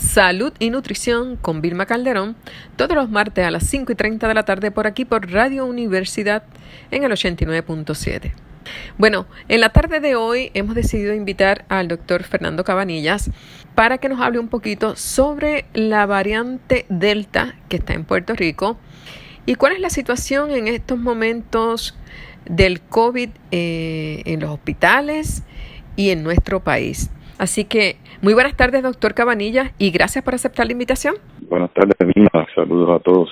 Salud y Nutrición con Vilma Calderón, todos los martes a las 5 y 30 de la tarde por aquí por Radio Universidad en el 89.7. Bueno, en la tarde de hoy hemos decidido invitar al doctor Fernando Cabanillas para que nos hable un poquito sobre la variante Delta que está en Puerto Rico y cuál es la situación en estos momentos del COVID eh, en los hospitales y en nuestro país. Así que muy buenas tardes, doctor Cabanilla, y gracias por aceptar la invitación. Buenas tardes, Mina. Saludos a todos.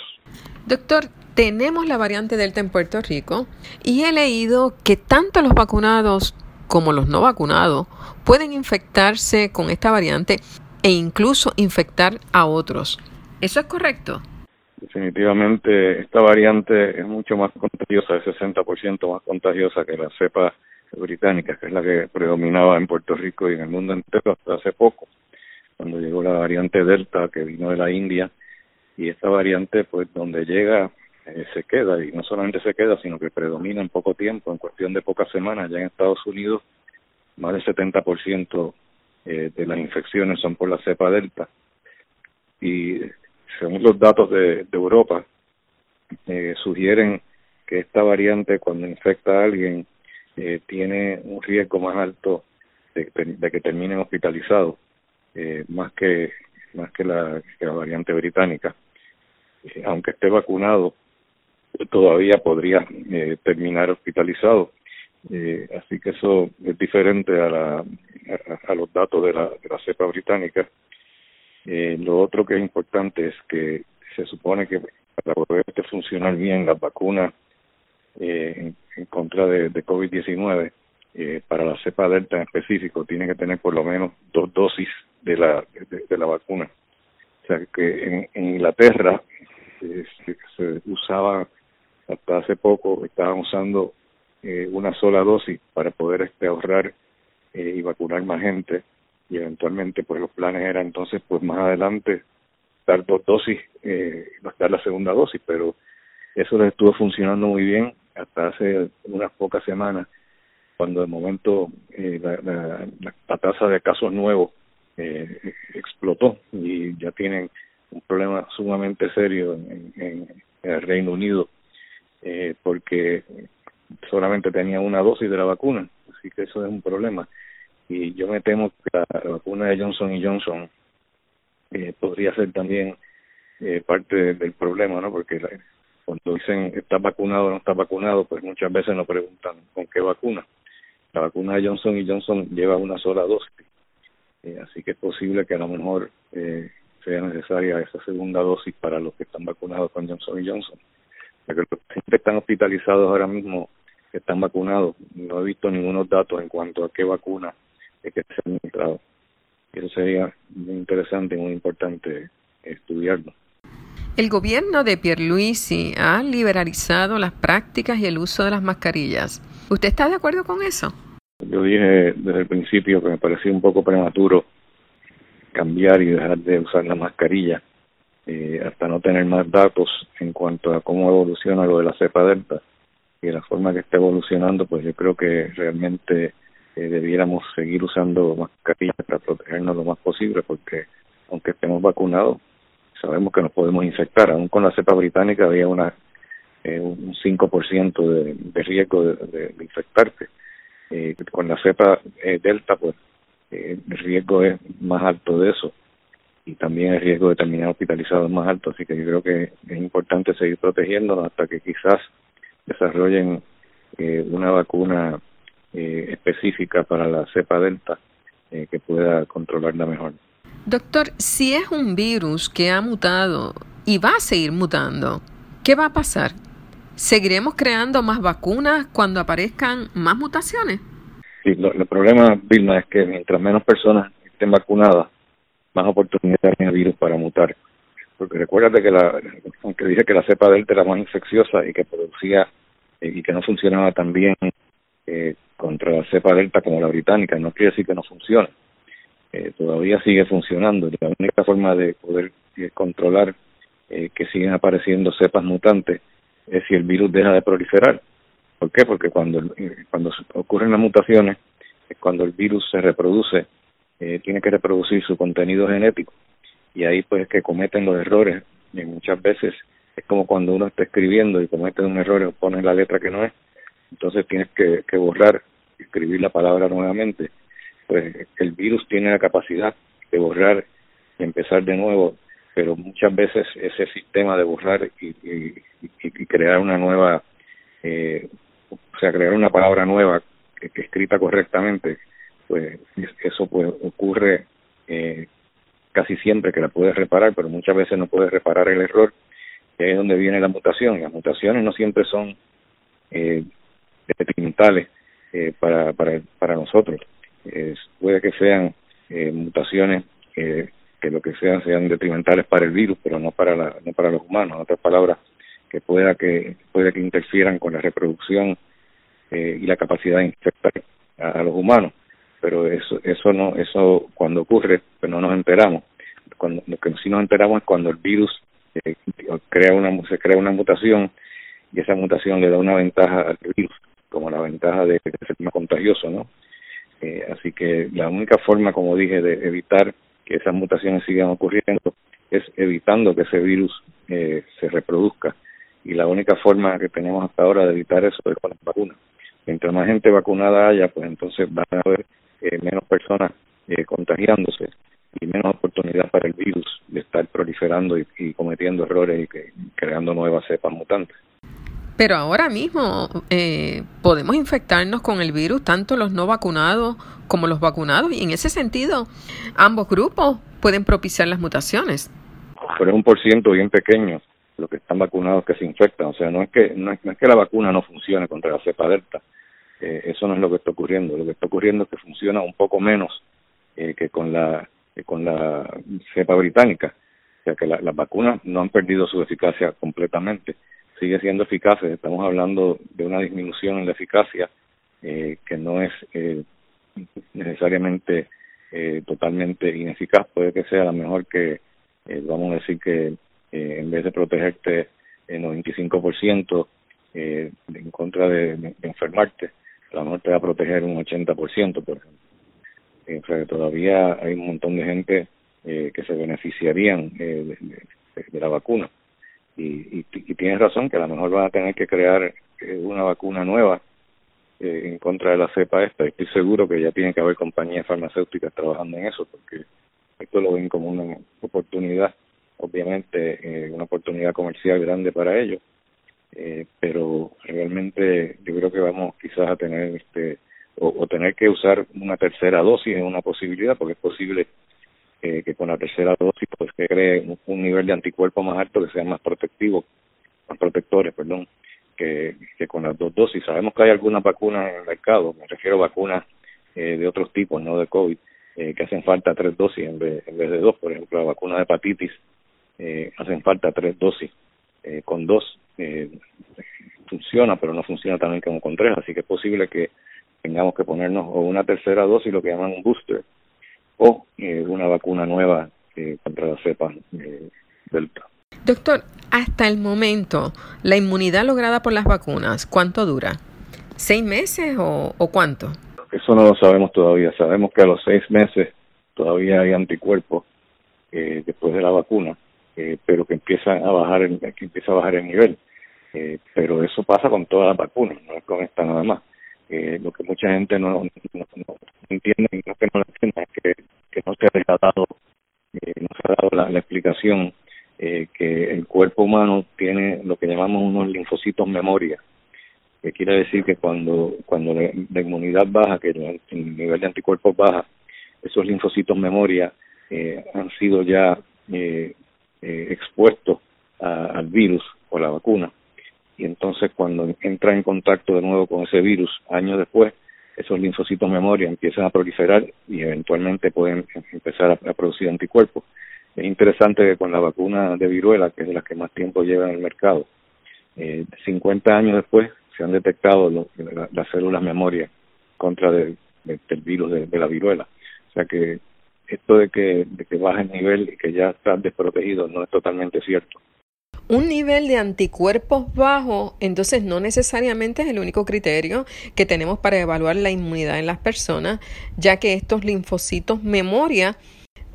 Doctor, tenemos la variante Delta en Puerto Rico y he leído que tanto los vacunados como los no vacunados pueden infectarse con esta variante e incluso infectar a otros. ¿Eso es correcto? Definitivamente esta variante es mucho más contagiosa, es 60% más contagiosa que la cepa británica, que es la que predominaba en Puerto Rico y en el mundo entero hasta hace poco, cuando llegó la variante Delta que vino de la India y esta variante pues donde llega eh, se queda y no solamente se queda sino que predomina en poco tiempo, en cuestión de pocas semanas ya en Estados Unidos más del 70% eh, de las infecciones son por la cepa Delta. Y según los datos de, Europa, eh, sugieren que esta variante cuando infecta a alguien eh, tiene un riesgo más alto de, que terminen hospitalizados, eh, más que más que la, variante británica. Eh, aunque esté vacunado, todavía podría terminar hospitalizado. así que eso es diferente a, la, a, los datos de la, de la cepa británica eh, lo otro que es importante es que se supone que para poder funcionar bien la vacuna eh, en, contra de, de COVID-19, eh, para la cepa delta en específico, tiene que tener por lo menos dos dosis de la, de, la vacuna. O sea que en, en Inglaterra eh, se, usaba hasta hace poco, estaban usando eh, una sola dosis para poder este, ahorrar y vacunar más gente y eventualmente pues los planes eran entonces pues más adelante dar dos dosis, eh, dar la segunda dosis, pero eso les estuvo funcionando muy bien hasta hace unas pocas semanas, cuando de momento eh, la, la, tasa de casos nuevos eh, explotó y ya tienen un problema sumamente serio en, en, el Reino Unido eh, porque solamente tenía una dosis de la vacuna, así que eso es un problema y yo me temo que la vacuna de Johnson y Johnson eh, podría ser también eh, parte del problema, ¿no? Porque cuando dicen está vacunado o no está vacunado, pues muchas veces nos preguntan con qué vacuna. La vacuna de Johnson y Johnson lleva una sola dosis, eh, así que es posible que a lo mejor eh, sea necesaria esa segunda dosis para los que están vacunados con Johnson y Johnson. Porque los que están hospitalizados ahora mismo, que están vacunados, no he visto ningunos datos en cuanto a qué vacuna que se ha encontrado. Eso sería muy interesante y muy importante estudiarlo. El gobierno de Pierluisi ha liberalizado las prácticas y el uso de las mascarillas. ¿Usted está de acuerdo con eso? Yo dije desde el principio que me parecía un poco prematuro cambiar y dejar de usar la mascarilla eh, hasta no tener más datos en cuanto a cómo evoluciona lo de la cepa delta y la forma que está evolucionando, pues yo creo que realmente debiéramos seguir usando mascarillas para protegernos lo más posible, porque aunque estemos vacunados, sabemos que nos podemos infectar. Aún con la cepa británica había una eh, un 5% de, de riesgo de, de, infectarse. Eh, con la cepa eh, delta, pues eh, el riesgo es más alto de eso y también el riesgo de terminar hospitalizado es más alto. Así que yo creo que es importante seguir protegiéndonos hasta que quizás desarrollen eh, una vacuna específica para la cepa delta que pueda controlarla mejor. Doctor, si es un virus que ha mutado y va a seguir mutando, ¿qué va a pasar? ¿Seguiremos creando más vacunas cuando aparezcan más mutaciones? Sí, el problema, Vilma, es que mientras menos personas estén vacunadas, más oportunidades tiene el virus para mutar. Porque recuérdate que, la, aunque dije que la cepa delta era más infecciosa y que producía eh, y que no funcionaba tan bien eh, contra la cepa delta como la británica, no quiere decir que no funcione. Eh, todavía sigue funcionando. La única forma de poder eh, controlar eh, que siguen apareciendo cepas mutantes es si el virus deja de proliferar. ¿Por qué? Porque cuando, cuando ocurren las mutaciones, es cuando el virus se reproduce, tiene que reproducir su contenido genético y ahí pues es que cometen los errores y muchas veces es como cuando uno está escribiendo y comete un error o pone la letra que no es, entonces tienes que, que borrar, escribir la palabra nuevamente. Pues el virus tiene la capacidad de borrar y empezar de nuevo, pero muchas veces ese sistema de borrar y, y, y crear una nueva, eh, o sea, crear una palabra nueva que, escrita correctamente, pues eso pues ocurre eh, casi siempre que la puedes reparar, pero muchas veces no puedes reparar el error, y ahí es donde viene la mutación. Las mutaciones no siempre son eh, detrimentales eh, para, para, para nosotros. Puede que sean eh, mutaciones que lo que sean sean detrimentales para el virus, pero no para la, no para los humanos. En otras palabras, que pueda que puede que interfieran con la reproducción eh, y la capacidad de infectar a, los humanos. Pero eso eso no eso cuando ocurre pues no nos enteramos. Cuando lo que sí nos enteramos es cuando el virus eh, crea una se crea una mutación y esa mutación le da una ventaja al virus como la ventaja de, ser más contagioso, ¿no? Eh, así que la única forma, como dije, de evitar que esas mutaciones sigan ocurriendo es evitando que ese virus eh, se reproduzca. Y la única forma que tenemos hasta ahora de evitar eso es con las vacunas. Mientras más gente vacunada haya, pues entonces van a haber eh, menos personas eh, contagiándose y menos oportunidad para el virus de estar proliferando y, cometiendo errores y creando nuevas cepas mutantes. Pero ahora mismo eh, podemos infectarnos con el virus, tanto los no vacunados como los vacunados, y en ese sentido, ambos grupos pueden propiciar las mutaciones. Pero es un por ciento bien pequeño los que están vacunados que se infectan. O sea, no es que no es, que la vacuna no funcione contra la cepa delta. Eh, eso no es lo que está ocurriendo. Lo que está ocurriendo es que funciona un poco menos eh, que con la con la cepa británica. O sea, que las vacunas no han perdido su eficacia completamente sigue siendo eficaz. Estamos hablando de una disminución en la eficacia eh, que no es eh, necesariamente eh, totalmente ineficaz. Puede que sea la mejor que, eh, vamos a decir que eh, en vez de protegerte en 95% eh, en contra de, enfermarte, a lo mejor te va a proteger un 80%, por ejemplo. Eh, todavía hay un montón de gente eh, que se beneficiarían eh, de la vacuna y, y, tienes razón que a lo mejor van a tener que crear eh, una vacuna nueva eh, en contra de la cepa esta. Estoy seguro que ya tiene que haber compañías farmacéuticas trabajando en eso porque esto lo ven como una oportunidad, obviamente eh, una oportunidad comercial grande para ellos, pero realmente yo creo que vamos quizás a tener este o tener que usar una tercera dosis es una posibilidad porque es posible eh, que con la tercera dosis pues que cree un, nivel de anticuerpo más alto que sea más protectivo, más protectores, perdón, que, que con las dos dosis. Sabemos que hay algunas vacunas en el mercado, me refiero a vacunas eh, de otros tipos, no de COVID, eh, que hacen falta tres dosis en vez, en vez de dos. Por ejemplo, la vacuna de hepatitis eh, hacen falta tres dosis. Eh, con dos eh, funciona, pero no funciona también como con tres, así que es posible que tengamos que ponernos o una tercera dosis, lo que llaman un booster, o eh, una vacuna nueva eh, contra la cepa eh, delta. Doctor, hasta el momento, la inmunidad lograda por las vacunas, ¿cuánto dura? ¿Seis meses o, o cuánto? Eso no lo sabemos todavía. Sabemos que a los seis meses todavía hay anticuerpos eh, después de la vacuna, eh, pero que empieza a bajar el, que empieza a bajar el nivel. Eh, pero eso pasa con todas las vacunas, no es con esta nada más. Eh, lo que mucha gente no, entiende y no que no lo entiende es que no se ha dado, eh, no se ha dado la, explicación eh, que el cuerpo humano tiene lo que llamamos unos linfocitos memoria, que quiere decir que cuando cuando la, inmunidad baja, que el, el, nivel de anticuerpos baja, esos linfocitos memoria eh, han sido ya eh, expuestos al virus o la vacuna y entonces cuando entra en contacto de nuevo con ese virus años después esos linfocitos memoria empiezan a proliferar y eventualmente pueden empezar a, producir anticuerpos. Es interesante que con la vacuna de viruela, que es de las que más tiempo lleva en el mercado, eh, 50 años después se han detectado las células memoria contra del virus de, la viruela. O sea que esto de que, de que baja el nivel y que ya está desprotegido no es totalmente cierto un nivel de anticuerpos bajo, entonces no necesariamente es el único criterio que tenemos para evaluar la inmunidad en las personas, ya que estos linfocitos memoria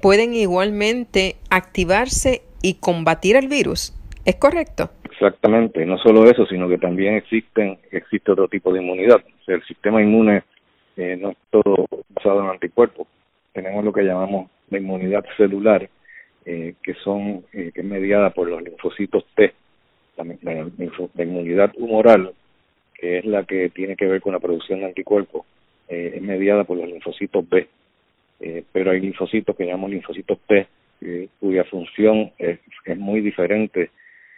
pueden igualmente activarse y combatir el virus. ¿Es correcto? Exactamente, no solo eso, sino que también existen existe otro tipo de inmunidad. El sistema inmune eh, no es todo basado en anticuerpos. Tenemos lo que llamamos la inmunidad celular, eh, que son eh, que es mediada por los linfocitos T, la, inmunidad humoral, que es la que tiene que ver con la producción de anticuerpos, eh, es mediada por los linfocitos B. Eh, pero hay linfocitos que llamamos linfocitos T, cuya función es, es, muy diferente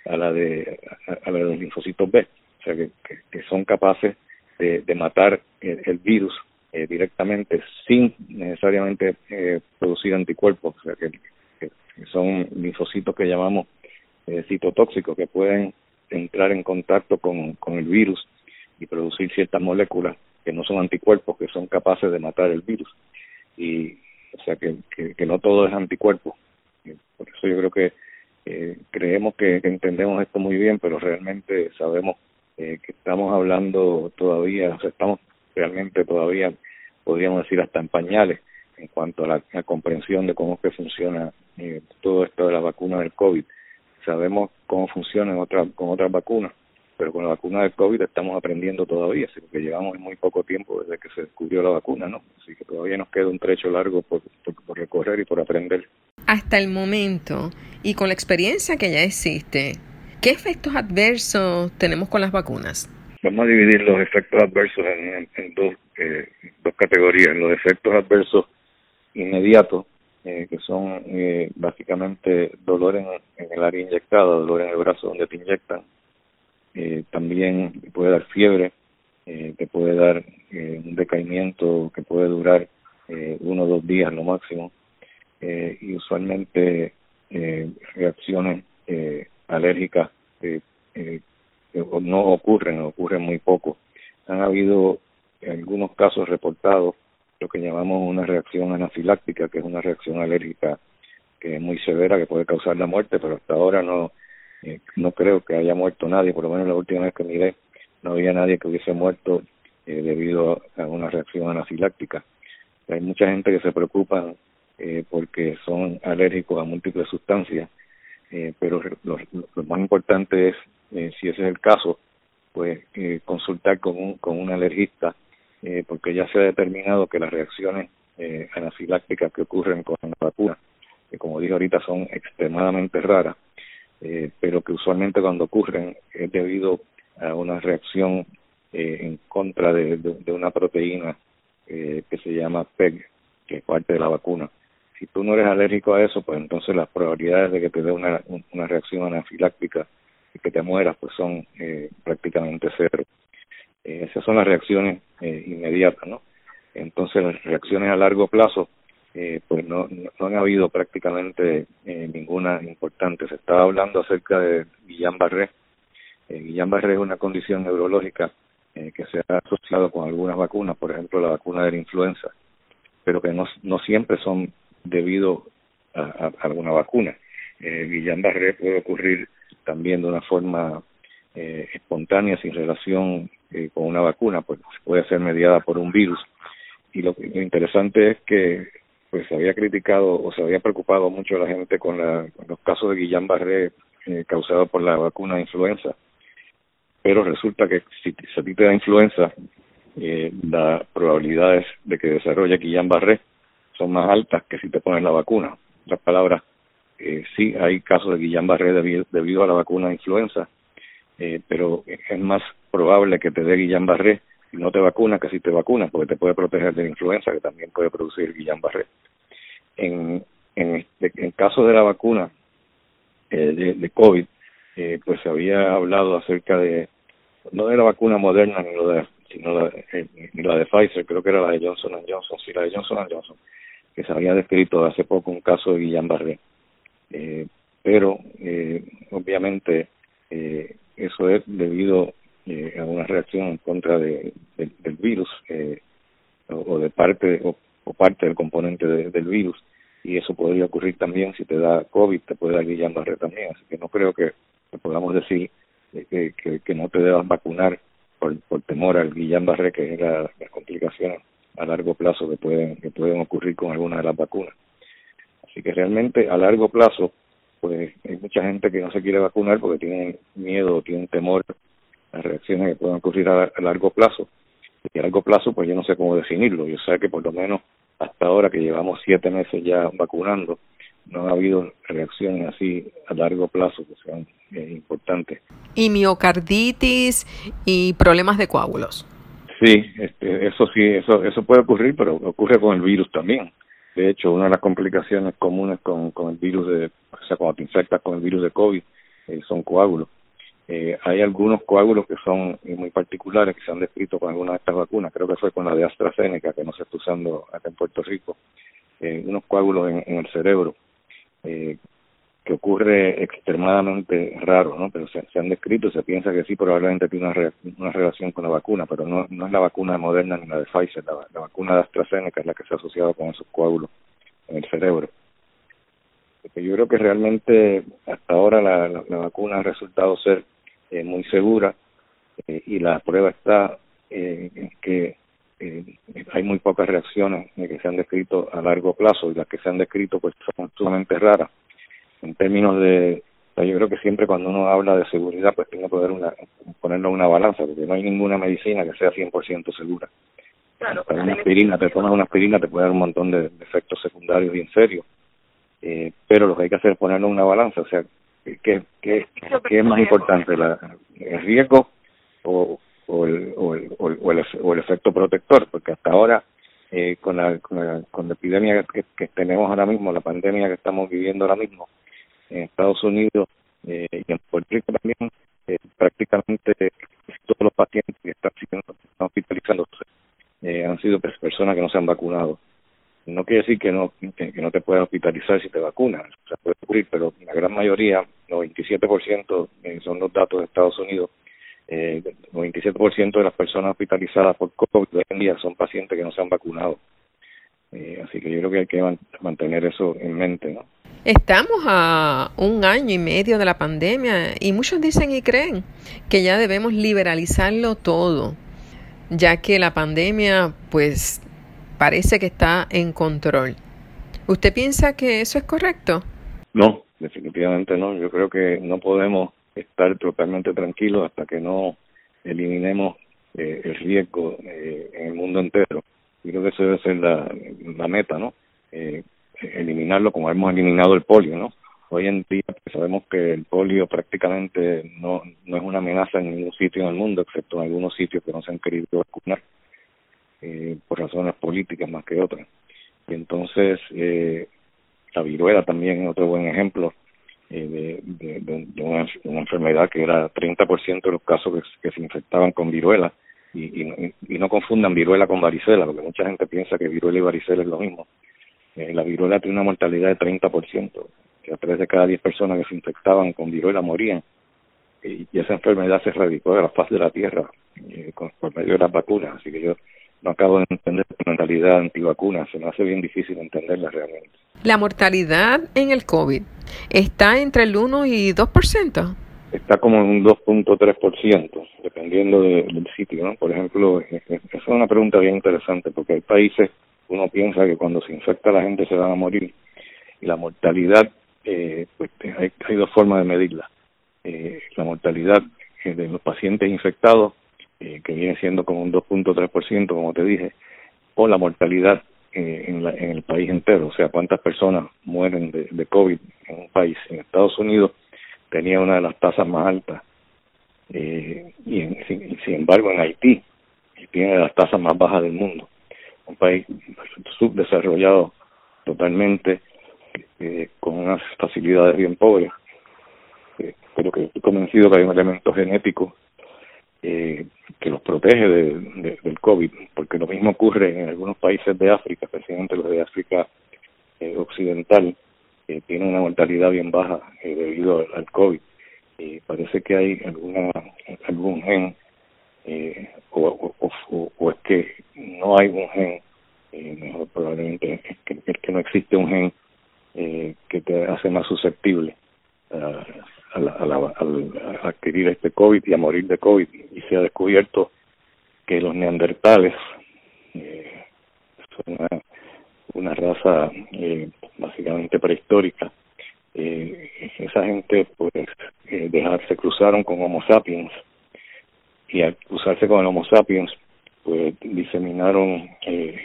a la de a, la de los linfocitos B, o sea que, que, son capaces de, de matar el, el virus eh, directamente sin necesariamente producir anticuerpos, o sea que son linfocitos que llamamos eh, citotóxicos, que pueden entrar en contacto con, con el virus y producir ciertas moléculas que no son anticuerpos, que son capaces de matar el virus. Y, o sea, que, que, no todo es anticuerpo. Por eso yo creo que eh, creemos que, entendemos esto muy bien, pero realmente sabemos eh, que estamos hablando todavía, o sea, estamos realmente todavía, podríamos decir, hasta en pañales en cuanto a la, comprensión de cómo es que funciona eh, todo esto de la vacuna del COVID. Sabemos cómo funciona otra, con otras vacunas, pero con la vacuna del COVID estamos aprendiendo todavía, así que llevamos muy poco tiempo desde que se descubrió la vacuna, ¿no? Así que todavía nos queda un trecho largo por, por, recorrer y por aprender. Hasta el momento, y con la experiencia que ya existe, ¿qué efectos adversos tenemos con las vacunas? Vamos a dividir los efectos adversos en, en, dos, eh, dos categorías. Los efectos adversos inmediatos, eh, que son eh, básicamente dolor en, el área inyectada, dolor en el brazo donde te inyectan. Eh, también puede dar fiebre, eh, te puede dar eh, un decaimiento que puede durar uno o dos días lo máximo. Y usualmente reacciones alérgicas no ocurren, ocurren muy poco. Han habido algunos casos reportados lo que llamamos una reacción anafiláctica, que es una reacción alérgica que es muy severa, que puede causar la muerte, pero hasta ahora no eh, no creo que haya muerto nadie, por lo menos la última vez que miré no había nadie que hubiese muerto eh, debido a una reacción anafiláctica. Hay mucha gente que se preocupa eh, porque son alérgicos a múltiples sustancias, eh, pero lo, lo, más importante es, si ese es el caso, pues consultar con un, con un alergista eh, porque ya se ha determinado que las reacciones eh, anafilácticas que ocurren con la vacuna, que como dije ahorita son extremadamente raras, eh, pero que usualmente cuando ocurren es debido a una reacción eh, en contra de, de, una proteína eh, que se llama PEG, que es parte de la vacuna. Si tú no eres alérgico a eso, pues entonces las probabilidades de que te dé una, una reacción anafiláctica y que te mueras, pues son eh, prácticamente cero. Eh, esas son las reacciones eh, inmediatas, ¿no? Entonces las reacciones a largo plazo, eh, pues no, no, han habido prácticamente ninguna importante. Se estaba hablando acerca de Guillain-Barré. Guillain-Barré es una condición neurológica que se ha asociado con algunas vacunas, por ejemplo la vacuna de la influenza, pero que no, no siempre son debido a alguna vacuna. Eh, Guillain-Barré puede ocurrir también de una forma eh, espontánea sin relación eh, con una vacuna, pues puede ser mediada por un virus. Y lo, lo interesante es que pues se había criticado o se había preocupado mucho la gente con, la, los casos de Guillain-Barré eh, causados por la vacuna de influenza, pero resulta que si, si a ti te da influenza, eh, las probabilidades de que desarrolle Guillain-Barré son más altas que si te pones la vacuna. En otras palabras, eh, sí hay casos de Guillain-Barré debido, debido a la vacuna de influenza, eh, pero es más probable que te dé Guillain-Barré si no te vacunas que si te vacunas, porque te puede proteger de la influenza, que también puede producir Guillain-Barré. En, en, este, en caso de la vacuna eh, de, de, COVID, eh, pues se había hablado acerca de, no de la vacuna moderna, ni, lo de, sino la, eh, ni la de Pfizer, creo que era la de Johnson Johnson, sí, la de Johnson Johnson, que se había descrito hace poco un caso de Guillain-Barré. Eh, pero, eh, obviamente, eh, eso es debido eh, a una reacción en contra de, del virus eh, o, de parte o, parte del componente del virus y eso podría ocurrir también si te da COVID, te puede dar Guillain-Barré también, así que no creo que, podamos decir que, que, que, no te debas vacunar por, por temor al Guillain-Barré, que es la, las complicaciones a largo plazo que pueden, que pueden ocurrir con alguna de las vacunas. Así que realmente a largo plazo, pues hay mucha gente que no se quiere vacunar porque tienen miedo o tienen temor a reacciones que puedan ocurrir a, largo plazo. Y a largo plazo, pues yo no sé cómo definirlo. Yo sé que por lo menos hasta ahora que llevamos siete meses ya vacunando, no ha habido reacciones así a largo plazo que sean eh, importantes. ¿Y miocarditis y problemas de coágulos? Sí, este, eso sí, eso, eso puede ocurrir, pero ocurre con el virus también. De hecho, una de las complicaciones comunes con, con el virus de, o sea, cuando te infectas con el virus de COVID, eh, son coágulos. Eh, hay algunos coágulos que son muy particulares que se han descrito con alguna de estas vacunas, creo que fue con la de AstraZeneca, que no se está usando acá en Puerto Rico, eh, unos coágulos en, el cerebro eh, que ocurre extremadamente raro, ¿no? Pero se, han descrito, se piensa que sí, probablemente tiene una, una relación con la vacuna, pero no, no es la vacuna moderna ni la de Pfizer, la, vacuna de AstraZeneca es la que se ha asociado con esos coágulos en el cerebro. Yo creo que realmente hasta ahora la, la, vacuna ha resultado ser eh, muy segura eh, y la prueba está eh, que eh, hay muy pocas reacciones que se han descrito a largo plazo y las que se han descrito pues son sumamente raras. En términos de yo creo que siempre cuando uno habla de seguridad pues tiene que poner una ponerlo en una balanza porque no hay ninguna medicina que sea 100% segura. Claro, una aspirina te tomas una aspirina te puede dar un montón de, efectos secundarios bien serios. Eh, pero lo que hay que hacer es ponerlo en una balanza o sea qué qué, qué es más importante la, el riesgo o o el, o el, o el, o el, efecto protector, porque hasta ahora eh, con, la, con, la, con la epidemia que, que, tenemos ahora mismo, la pandemia que estamos viviendo ahora mismo en Estados Unidos eh, y en Puerto Rico también, eh, prácticamente todos los pacientes que están, siendo, hospitalizándose eh, han sido personas que no se han vacunado. No quiere decir que no que, no te puedas hospitalizar si te vacunas, o sea, puede ocurrir, pero la gran mayoría, 97% eh, son los datos de Estados Unidos, eh, el 97% de las personas hospitalizadas por COVID hoy en día son pacientes que no se han vacunado. Eh, así que yo creo que hay que mantener eso en mente, ¿no? Estamos a un año y medio de la pandemia y muchos dicen y creen que ya debemos liberalizarlo todo, ya que la pandemia pues parece que está en control. ¿Usted piensa que eso es correcto? No, definitivamente no. Yo creo que no podemos estar totalmente tranquilos hasta que no eliminemos eh, el riesgo eh, en el mundo entero. Y creo que eso debe ser la, la meta, ¿no? Eh, eliminarlo como hemos eliminado el polio, ¿no? Hoy en día pues, sabemos que el polio prácticamente no, no es una amenaza en ningún sitio en el mundo, excepto en algunos sitios que no se han querido vacunar eh, por razones políticas más que otras. Y entonces, eh, la viruela también es otro buen ejemplo eh, de, una, enfermedad que era 30% de los casos que, se infectaban con viruela y, y, y, no confundan viruela con varicela, porque mucha gente piensa que viruela y varicela es lo mismo. Eh, la viruela tiene una mortalidad de 30%, que a tres de cada diez personas que se infectaban con viruela morían. Y, esa enfermedad se erradicó de la faz de la tierra eh, por medio de las vacunas. Así que yo no acabo de entender la mentalidad antivacuna, se me hace bien difícil entenderla realmente. ¿La mortalidad en el COVID está entre el 1 y 2%? Está como en un 2.3%, dependiendo de, del sitio, ¿no? Por ejemplo, esa es una pregunta bien interesante, porque hay países, uno piensa que cuando se infecta la gente se van a morir, y la mortalidad, eh, pues hay, hay dos formas de medirla. Eh, la mortalidad de los pacientes infectados eh, que viene siendo como un 2.3%, como te dije, o la mortalidad eh, en, la, en el país entero, o sea, cuántas personas mueren de, COVID en un país. En Estados Unidos tenía una de las tasas más altas, eh, y, en, sin, sin embargo en Haití tiene las tasas más bajas del mundo, un país subdesarrollado totalmente, eh, con unas facilidades bien pobres. Eh, pero que estoy convencido que hay un elemento genético eh, que los protege de, del COVID, porque lo mismo ocurre en algunos países de África, especialmente los de África eh, Occidental, que tienen una mortalidad bien baja eh, debido al COVID. Y parece que hay alguna algún gen eh, o, o, es que no hay un gen, eh, mejor probablemente es que, es que no existe un gen eh, que te hace más susceptible a, a, adquirir este COVID y a morir de COVID. Y se ha descubierto que los neandertales eh, son una, una raza eh, básicamente prehistórica. Eh, esa gente, pues, eh, dejarse cruzaron con Homo sapiens y al cruzarse con el Homo sapiens, pues diseminaron, eh,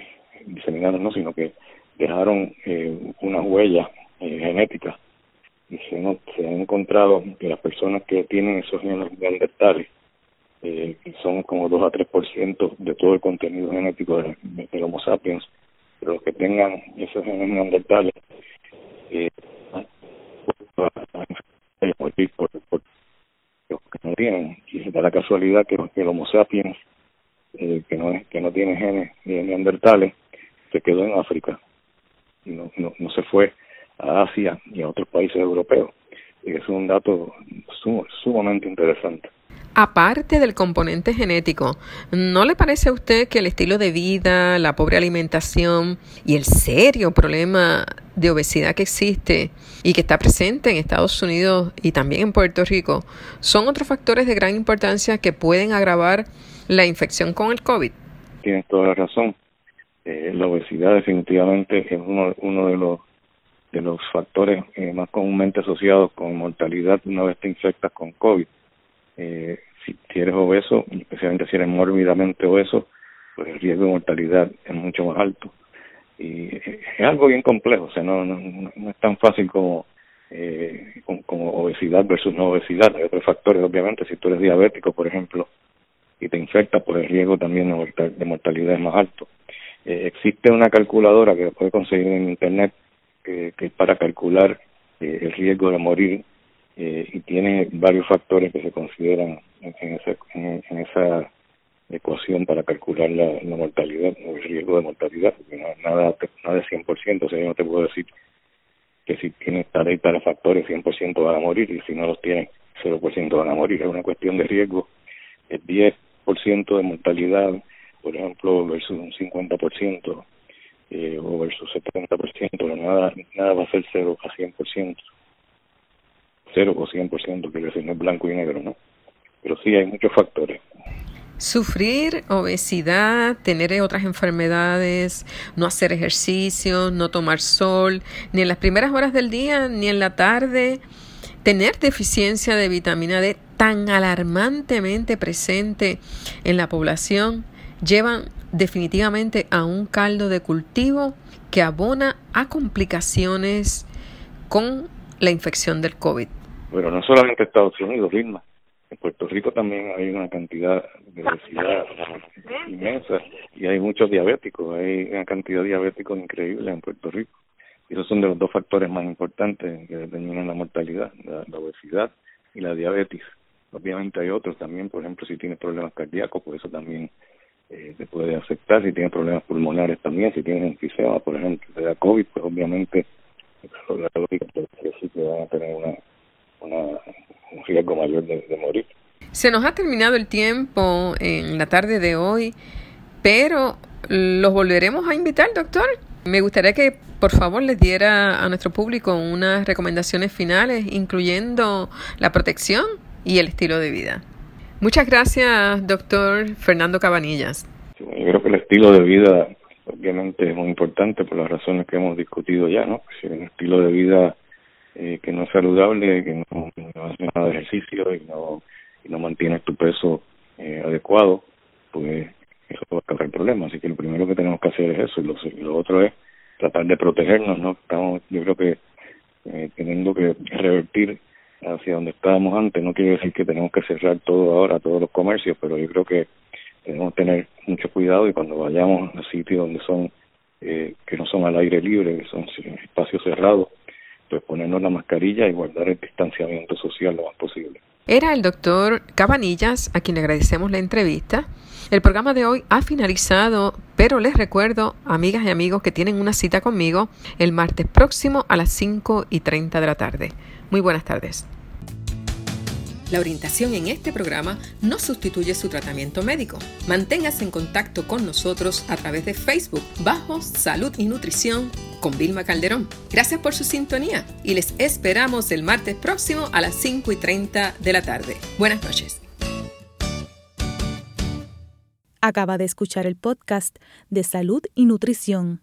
diseminaron no, sino que dejaron eh, una huella eh, genética y se, no, se ha encontrado que las personas que tienen esos genes neandertales eh, son como 2 a 3% de todo el contenido genético del de Homo sapiens, pero los que tengan esos genes neandertales eh, por, por los que no tienen. Y se da la casualidad que, que el Homo sapiens eh, que no es, que no tiene genes neandertales se quedó en África. Y no, no, no se fue a Asia y a otros países europeos. Y es un dato sumamente interesante. Aparte del componente genético, ¿no le parece a usted que el estilo de vida, la pobre alimentación y el serio problema de obesidad que existe y que está presente en Estados Unidos y también en Puerto Rico son otros factores de gran importancia que pueden agravar la infección con el COVID? Tienes toda la razón. Eh, la obesidad definitivamente es uno, uno de los de los factores eh, más comúnmente asociados con mortalidad una vez te infectas con COVID. Eh, si, eres obeso, especialmente si eres mórbidamente obeso, pues el riesgo de mortalidad es mucho más alto. Y es algo bien complejo, o sea, no, no, no es tan fácil como, eh, como, obesidad versus no obesidad. Hay otros factores, obviamente, si tú eres diabético, por ejemplo, y te infectas, pues el riesgo también de mortalidad es más alto. Eh, existe una calculadora que puede conseguir en Internet que, que es para calcular eh, el riesgo de morir eh, y tiene varios factores que se consideran en, esa, en, esa ecuación para calcular la, mortalidad o el riesgo de mortalidad, porque no, nada, nada es 100%, o sea, yo no te puedo decir que si tienes tal y tales factores 100% van a morir y si no los tienes 0% van a morir, es una cuestión de riesgo, el 10% de mortalidad, por ejemplo, versus un 50%, eh, o versus 70%, pero nada, nada va a ser cero a 100%. Cero o 100%, quiere decir, no es blanco y negro, ¿no? Pero sí hay muchos factores. Sufrir obesidad, tener otras enfermedades, no hacer ejercicio, no tomar sol, ni en las primeras horas del día, ni en la tarde, tener deficiencia de vitamina D tan alarmantemente presente en la población, llevan definitivamente a un caldo de cultivo que abona a complicaciones con la infección del COVID. Bueno, no solamente Estados Unidos, Vilma. En Puerto Rico también hay una cantidad de obesidad inmensa y hay muchos diabéticos, hay una cantidad de diabéticos increíble en Puerto Rico. Y esos son de los dos factores más importantes que determinan la mortalidad, la, la obesidad y la diabetes. Obviamente hay otros también, por ejemplo, si tienes problemas cardíacos, pues eso también eh, se puede afectar si tiene problemas pulmonares también, si tiene enfisema, por ejemplo, de la COVID, pues obviamente la lógica que sí que van a tener una, una, un riesgo mayor de morir. Se nos ha terminado el tiempo en la tarde de hoy, pero los volveremos a invitar, doctor. Me gustaría que por favor les diera a nuestro público unas recomendaciones finales, incluyendo la protección y el estilo de vida. Muchas gracias, doctor Fernando Cabanillas. Yo creo que el estilo de vida obviamente es muy importante por las razones que hemos discutido ya, ¿no? Si un estilo de vida eh, que no es saludable, que no, hace nada de ejercicio y no, y no mantienes tu peso eh, adecuado, pues eso va a causar problemas. Así que lo primero que tenemos que hacer es eso y lo, otro es tratar de protegernos, ¿no? Estamos, yo creo que eh, que revertir hacia donde estábamos antes. No quiere decir que tenemos que cerrar todo ahora, todos los comercios, pero yo creo que tenemos que tener mucho cuidado y cuando vayamos a sitios donde son, eh, que no son al aire libre, que son espacios cerrados, pues ponernos la mascarilla y guardar el distanciamiento social lo más posible. Era el doctor Cabanillas, a quien le agradecemos la entrevista. El programa de hoy ha finalizado, pero les recuerdo, amigas y amigos, que tienen una cita conmigo el martes próximo a las 5 y 30 de la tarde. Muy buenas tardes. La orientación en este programa no sustituye su tratamiento médico. Manténgase en contacto con nosotros a través de Facebook bajo Salud y Nutrición con Vilma Calderón. Gracias por su sintonía y les esperamos el martes próximo a las 5 y 30 de la tarde. Buenas noches. Acaba de escuchar el podcast de Salud y Nutrición.